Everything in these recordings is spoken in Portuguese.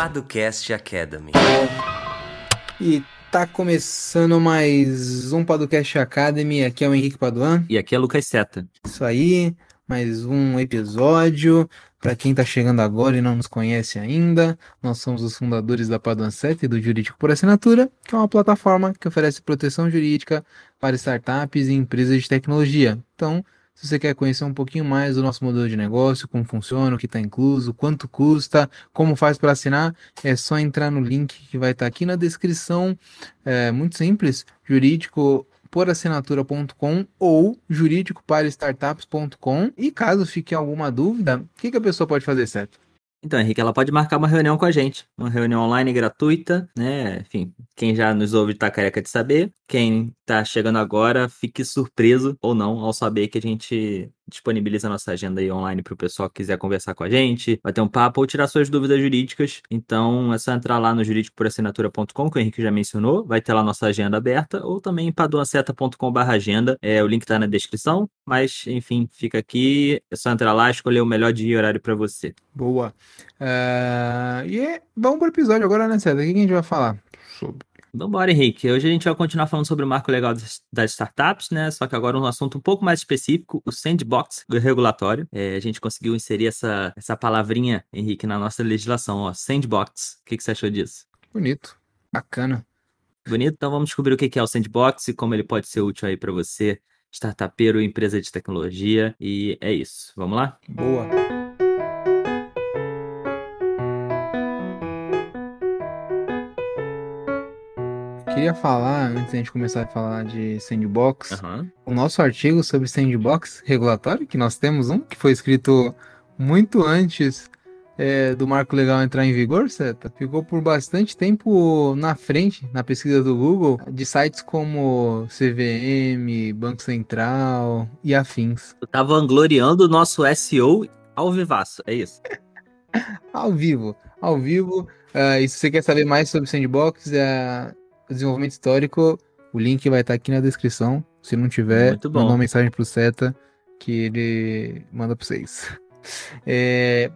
Paducast Academy. E tá começando mais um Podcast Academy. Aqui é o Henrique Paduan. E aqui é Lucas Seta. Isso aí, mais um episódio. Para quem tá chegando agora e não nos conhece ainda, nós somos os fundadores da Paduan 7 e do Jurídico por Assinatura, que é uma plataforma que oferece proteção jurídica para startups e empresas de tecnologia. Então, se você quer conhecer um pouquinho mais do nosso modelo de negócio, como funciona, o que está incluso, quanto custa, como faz para assinar, é só entrar no link que vai estar tá aqui na descrição. É muito simples, jurídico por assinatura.com ou jurídico para startups.com. E caso fique alguma dúvida, o que, que a pessoa pode fazer, certo? Então, Henrique, ela pode marcar uma reunião com a gente, uma reunião online gratuita, né? Enfim, quem já nos ouve tá careca de saber. Quem tá chegando agora, fique surpreso ou não ao saber que a gente disponibiliza a nossa agenda aí online para o pessoal que quiser conversar com a gente, vai ter um papo ou tirar suas dúvidas jurídicas. Então é só entrar lá no jurídicoporassinatura.com, que o Henrique já mencionou, vai ter lá nossa agenda aberta, ou também em paduanceta.com.br agenda. É, o link está na descrição, mas enfim, fica aqui, é só entrar lá escolher o melhor dia e horário para você. Boa. Uh, e é, vamos para o episódio agora, né, César? O que a gente vai falar sobre? Vambora, Henrique. Hoje a gente vai continuar falando sobre o marco legal das startups, né? Só que agora um assunto um pouco mais específico, o sandbox regulatório. É, a gente conseguiu inserir essa, essa palavrinha, Henrique, na nossa legislação, ó. Sandbox. O que, que você achou disso? Bonito. Bacana. Bonito? Então vamos descobrir o que é o sandbox e como ele pode ser útil aí para você, startupeiro, empresa de tecnologia. E é isso. Vamos lá? Boa. Queria falar, antes da gente começar a falar de sandbox, uhum. o nosso artigo sobre sandbox regulatório, que nós temos um, que foi escrito muito antes é, do marco legal entrar em vigor, certo? Ficou por bastante tempo na frente, na pesquisa do Google, de sites como CVM, Banco Central e afins. Tu tá vangloriando o nosso SEO ao vivaço, é isso? ao vivo, ao vivo. Uh, e se você quer saber mais sobre sandbox, uh, desenvolvimento histórico, o link vai estar aqui na descrição. Se não tiver, manda uma mensagem pro Seta que ele manda para vocês. É,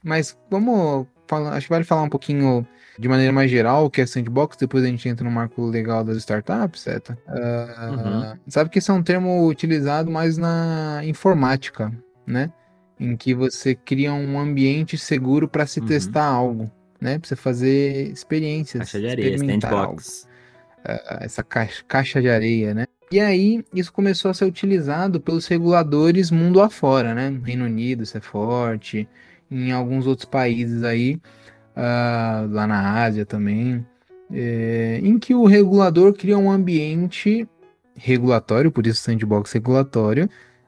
mas vamos falar, acho que vale falar um pouquinho de maneira mais geral o que é sandbox, depois a gente entra no marco legal das startups, Seta. Uh, uhum. Sabe que esse é um termo utilizado mais na informática, né? Em que você cria um ambiente seguro para se uhum. testar algo né? Pra você fazer experiências. Caixa de areia, sandbox. Uh, essa caixa, caixa de areia, né? E aí, isso começou a ser utilizado pelos reguladores mundo afora, né? Reino Unido, isso é forte, em alguns outros países aí, uh, lá na Ásia também, é, em que o regulador cria um ambiente regulatório, por isso sandbox regulatório,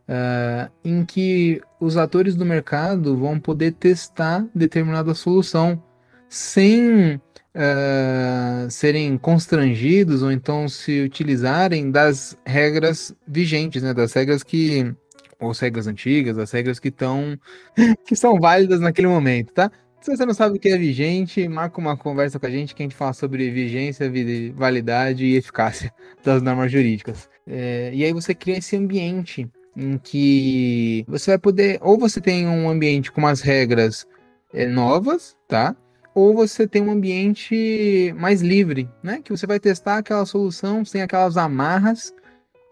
uh, em que os atores do mercado vão poder testar determinada solução sem uh, serem constrangidos ou então se utilizarem das regras vigentes, né? Das regras que ou regras antigas, as regras que estão que são válidas naquele momento, tá? Se você não sabe o que é vigente, marca uma conversa com a gente que a gente fala sobre vigência, validade e eficácia das normas jurídicas. É, e aí você cria esse ambiente em que você vai poder, ou você tem um ambiente com umas regras é, novas, tá? Ou você tem um ambiente mais livre, né? Que você vai testar aquela solução sem aquelas amarras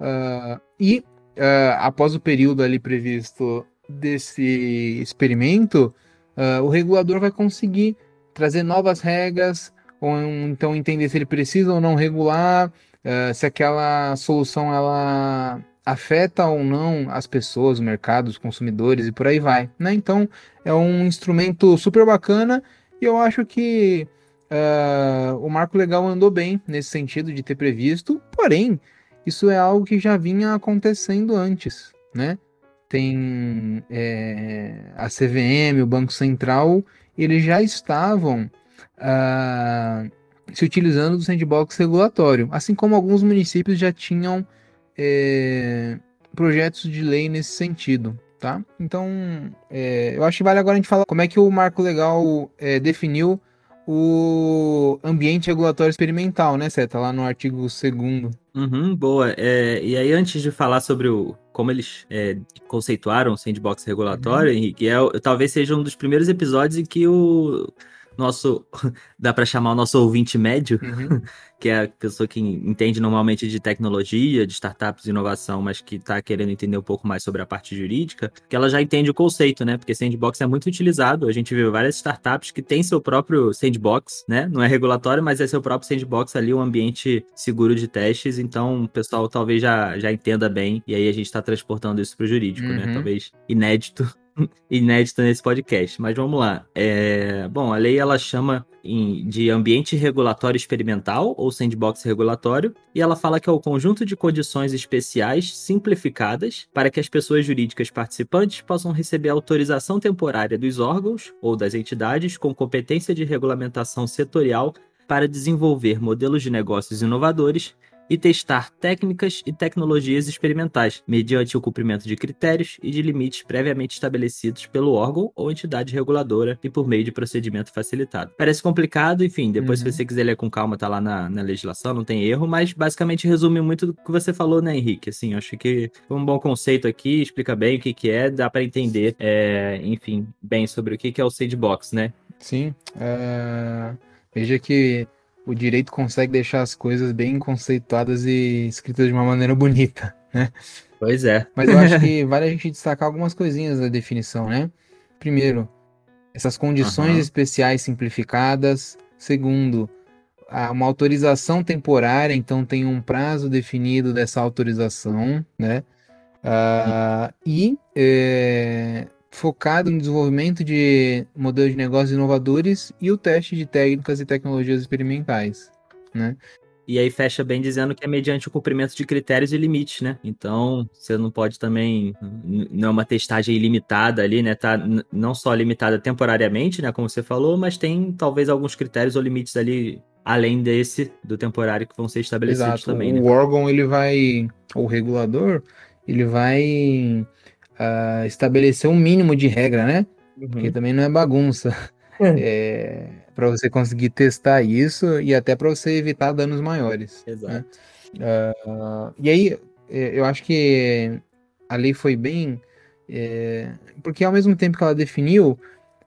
uh, e uh, após o período ali previsto desse experimento, uh, o regulador vai conseguir trazer novas regras ou então entender se ele precisa ou não regular, se aquela solução ela afeta ou não as pessoas, o mercado, os consumidores e por aí vai, né? Então é um instrumento super bacana e eu acho que uh, o marco legal andou bem nesse sentido de ter previsto, porém, isso é algo que já vinha acontecendo antes, né? Tem é, a CVM, o Banco Central, eles já estavam uh, se utilizando do sandbox regulatório, assim como alguns municípios já tinham é, projetos de lei nesse sentido tá? Então, é, eu acho que vale agora a gente falar como é que o marco legal é, definiu o ambiente regulatório experimental, né, Seta? Lá no artigo 2 Uhum, boa. É, e aí, antes de falar sobre o, como eles é, conceituaram o sandbox regulatório, uhum. Henrique, é, talvez seja um dos primeiros episódios em que o, nosso. dá para chamar o nosso ouvinte médio, uhum. que é a pessoa que entende normalmente de tecnologia, de startups, de inovação, mas que está querendo entender um pouco mais sobre a parte jurídica, que ela já entende o conceito, né? Porque sandbox é muito utilizado. A gente vê várias startups que têm seu próprio sandbox, né? Não é regulatório, mas é seu próprio sandbox ali, um ambiente seguro de testes. Então, o pessoal talvez já, já entenda bem. E aí a gente está transportando isso para o jurídico, né? uhum. né? Talvez inédito inédita nesse podcast, mas vamos lá. É, bom, a lei ela chama de ambiente regulatório experimental ou sandbox regulatório, e ela fala que é o conjunto de condições especiais simplificadas para que as pessoas jurídicas participantes possam receber autorização temporária dos órgãos ou das entidades com competência de regulamentação setorial para desenvolver modelos de negócios inovadores e testar técnicas e tecnologias experimentais, mediante o cumprimento de critérios e de limites previamente estabelecidos pelo órgão ou entidade reguladora e por meio de procedimento facilitado. Parece complicado, enfim, depois uhum. se você quiser ler com calma, tá lá na, na legislação, não tem erro, mas basicamente resume muito do que você falou, né, Henrique? Assim, acho que foi um bom conceito aqui, explica bem o que, que é, dá para entender, é, enfim, bem sobre o que, que é o sandbox, né? Sim, uh, veja que o direito consegue deixar as coisas bem conceituadas e escritas de uma maneira bonita, né? Pois é. Mas eu acho que vale a gente destacar algumas coisinhas da definição, né? Primeiro, essas condições uhum. especiais simplificadas. Segundo, uma autorização temporária, então tem um prazo definido dessa autorização, né? Uh, e é, focado no desenvolvimento de modelos de negócios inovadores e o teste de técnicas e tecnologias experimentais, né? E aí fecha bem dizendo que é mediante o cumprimento de critérios e limites, né? Então, você não pode também. Não é uma testagem ilimitada ali, né? Tá não só limitada temporariamente, né? Como você falou, mas tem talvez alguns critérios ou limites ali além desse do temporário que vão ser estabelecidos Exato. também. O né? órgão, ele vai. O regulador, ele vai uh, estabelecer um mínimo de regra, né? Uhum. Porque também não é bagunça. É. é para você conseguir testar isso e até para você evitar danos maiores. Né? Exato. Né? Uh, e aí, é, eu acho que a lei foi bem. É, porque ao mesmo tempo que ela definiu,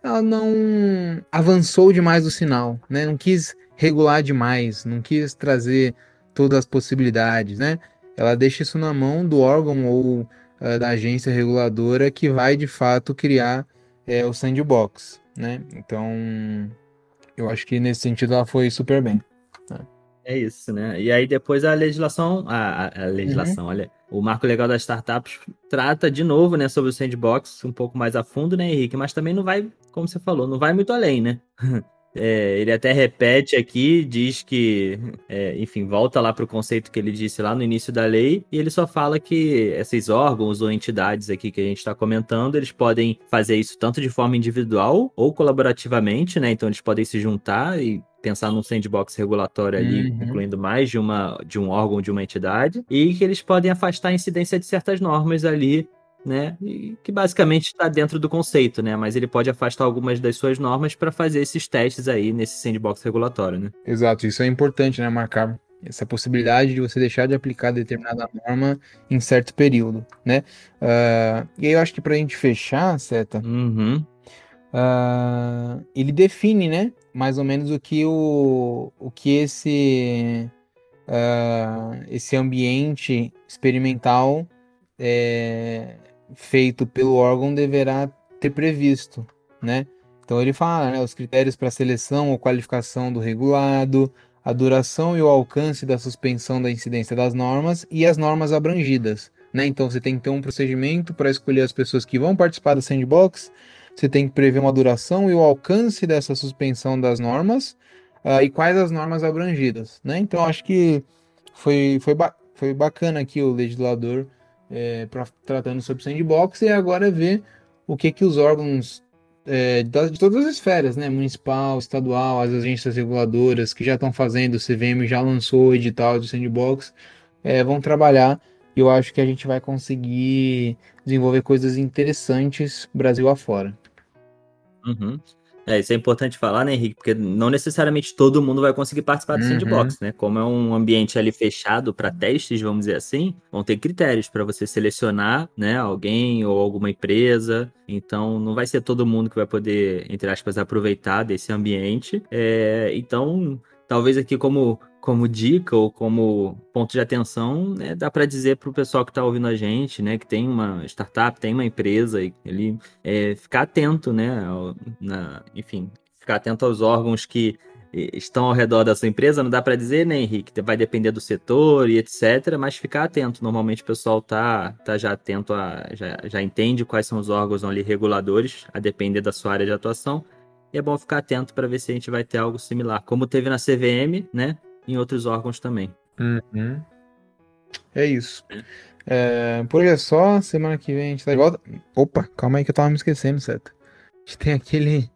ela não avançou demais o sinal, né? Não quis regular demais, não quis trazer todas as possibilidades, né? Ela deixa isso na mão do órgão ou uh, da agência reguladora que vai de fato criar é, o sandbox, né? Então, eu acho que nesse sentido ela foi super bem. Né? É isso, né? E aí depois a legislação, a, a legislação, uhum. olha, o marco legal das startups trata de novo, né, sobre o sandbox um pouco mais a fundo, né, Henrique? Mas também não vai, como você falou, não vai muito além, né? É, ele até repete aqui, diz que, é, enfim, volta lá para o conceito que ele disse lá no início da lei, e ele só fala que esses órgãos ou entidades aqui que a gente está comentando, eles podem fazer isso tanto de forma individual ou colaborativamente, né? Então eles podem se juntar e pensar num sandbox regulatório ali, uhum. incluindo mais de, uma, de um órgão, de uma entidade, e que eles podem afastar a incidência de certas normas ali né? E que basicamente está dentro do conceito, né? Mas ele pode afastar algumas das suas normas para fazer esses testes aí nesse sandbox regulatório, né? Exato, isso é importante, né, marcar essa possibilidade de você deixar de aplicar determinada norma em certo período, né? Uh, e aí eu acho que para a gente fechar, Seta, uhum. uh, ele define, né, mais ou menos o que o, o que esse uh, esse ambiente experimental é, feito pelo órgão deverá ter previsto, né? Então ele fala, né, os critérios para seleção ou qualificação do regulado, a duração e o alcance da suspensão da incidência das normas e as normas abrangidas, né? Então você tem que ter um procedimento para escolher as pessoas que vão participar do sandbox, você tem que prever uma duração e o alcance dessa suspensão das normas uh, e quais as normas abrangidas, né? Então acho que foi, foi, ba foi bacana aqui o legislador é, pra, tratando sobre sandbox e agora ver o que, que os órgãos é, de todas as esferas, né, municipal, estadual, as agências reguladoras que já estão fazendo, o CVM já lançou o edital de sandbox, é, vão trabalhar e eu acho que a gente vai conseguir desenvolver coisas interessantes Brasil afora. Uhum. É, isso é importante falar, né, Henrique? Porque não necessariamente todo mundo vai conseguir participar do Uhum. sandbox, né? Como é um ambiente ali fechado para testes, vamos dizer assim, vão ter critérios para você selecionar, né, alguém ou alguma empresa. Então, não vai ser todo mundo que vai poder, entre aspas, aproveitar desse ambiente. É, então, talvez aqui como como dica ou como ponto de atenção, né, dá para dizer para o pessoal que está ouvindo a gente, né, que tem uma startup, tem uma empresa, ele é, ficar atento, né, ao- na- enfim, ficar atento aos órgãos que estão ao redor da sua empresa, não dá para dizer, né, Henrique? Vai depender do setor e etc, mas ficar atento. Normalmente o pessoal tá, tá já atento a, já, já entende quais são os órgãos ali reguladores, a depender da sua área de atuação. E é bom ficar atento para ver se a gente vai ter algo similar, como teve na CVM, né, em outros órgãos também. Uhum. É isso. É, por hoje é só. Semana que vem a gente tá de volta. Opa, calma aí que eu tava me esquecendo, certo? A gente tem aquele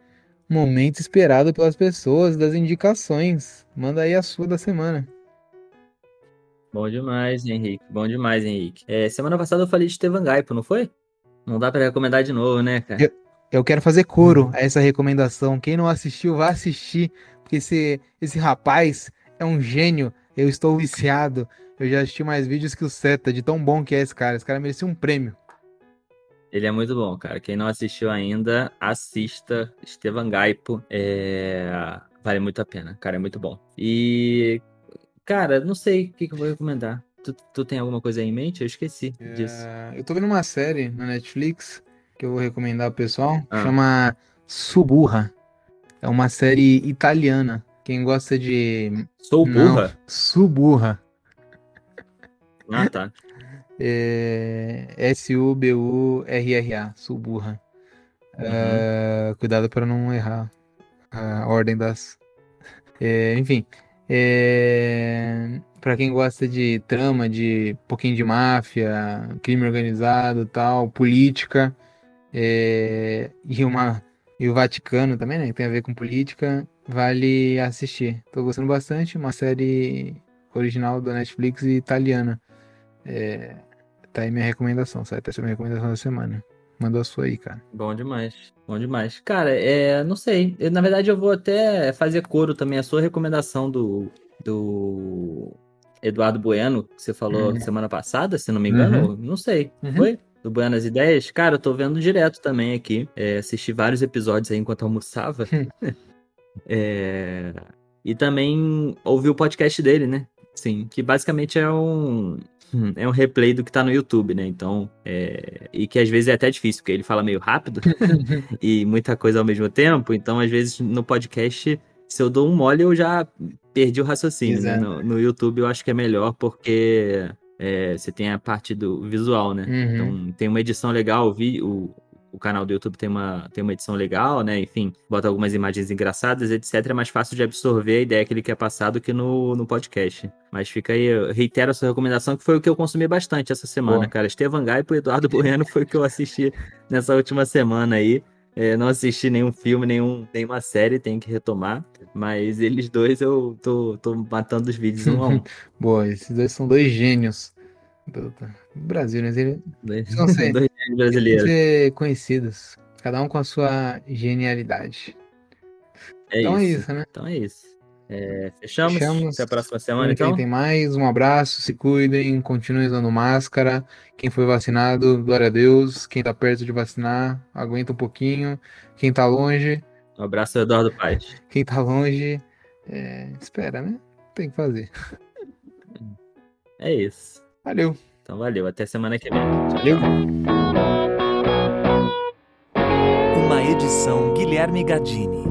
momento esperado pelas pessoas das indicações. Manda aí a sua da semana. Bom demais, Henrique. Bom demais, Henrique. É, semana passada eu falei de Estevan Gaipo, não foi? Não dá para recomendar de novo, né, cara? Eu quero fazer coro a essa recomendação. Quem não assistiu, vá assistir. Porque esse, esse rapaz é um gênio. Eu estou viciado. Eu já assisti mais vídeos que o Seta, de tão bom que é esse cara. Esse cara merecia um prêmio. Ele é muito bom, cara. Quem não assistiu ainda, assista Estevan Gaipo. É... Vale muito a pena, cara, é muito bom. E, cara, não sei o que, que eu vou recomendar. Tu, tu tem alguma coisa aí em mente? Eu esqueci disso. É, eu tô vendo uma série na Netflix que eu vou recomendar pro pessoal. Ah. Chama Suburra. É uma série italiana. Quem gosta de. Sou Não. burra? Suburra. Ah, tá. É... S-U-B-U-R-R-A. Suburra. É, Cuidado para não errar a ordem das. É, enfim. É... Para quem gosta de trama, de um pouquinho de máfia, crime organizado, tal, política, é, e uma e o Vaticano também, né? Que tem a ver com política, vale assistir. Tô gostando bastante, uma série original da Netflix e italiana. É, tá aí minha recomendação, certo? Essa é a minha recomendação da semana. Manda a sua aí, cara. Bom demais, bom demais. Cara, é, não sei. Eu, na verdade, eu vou até fazer coro também a sua recomendação do, do Eduardo Bueno, que você falou Uhum. semana passada, se não me engano. Não sei. Uhum. Foi? Do Buenas Ideias? Cara, eu tô vendo direto também aqui. É, assisti vários episódios aí enquanto almoçava. É, e também ouvi o podcast dele, né? Sim, que basicamente é um. É um replay do que tá no YouTube, né? Então. é, E que às vezes é até difícil, porque ele fala meio rápido e muita coisa ao mesmo tempo. Então, às vezes, no podcast, se eu dou um mole, eu já perdi o raciocínio. né? No, no YouTube eu acho que é melhor porque é, você tem a parte do visual, né? Uhum. Então tem uma edição legal, vi- o, o canal do YouTube tem uma, tem uma edição legal, né? Enfim, bota algumas imagens engraçadas, etc. É mais fácil de absorver a ideia que ele quer passar do que no, no podcast. Mas fica aí, eu reitero a sua recomendação, que foi o que eu consumi bastante essa semana, Boa. cara. Estevan Gaipo e Eduardo Bueno foi o que eu assisti nessa última semana aí. É, não assisti nenhum filme, nenhum, nenhuma série, tem que retomar. Mas eles dois eu tô, tô matando os vídeos um a um. Boa, esses dois são dois gênios do, Brasil, né? Eles dois têm que brasileiros. ser conhecidos. Cada um com a sua genialidade. É então é isso. isso, né? Então é isso. É, fechamos? Fechamos. Até a próxima semana, então? tem mais. Um abraço, se cuidem, continuem usando máscara. Quem foi vacinado, glória a Deus. Quem tá perto de vacinar, aguenta um pouquinho. Quem tá longe, Um abraço, Eduardo Paz. quem tá longe, é, espera, né? Tem que fazer. É isso. Valeu. Então valeu, até semana que vem. Tchau, Valeu. tchau. Uma edição Guilherme Gadini.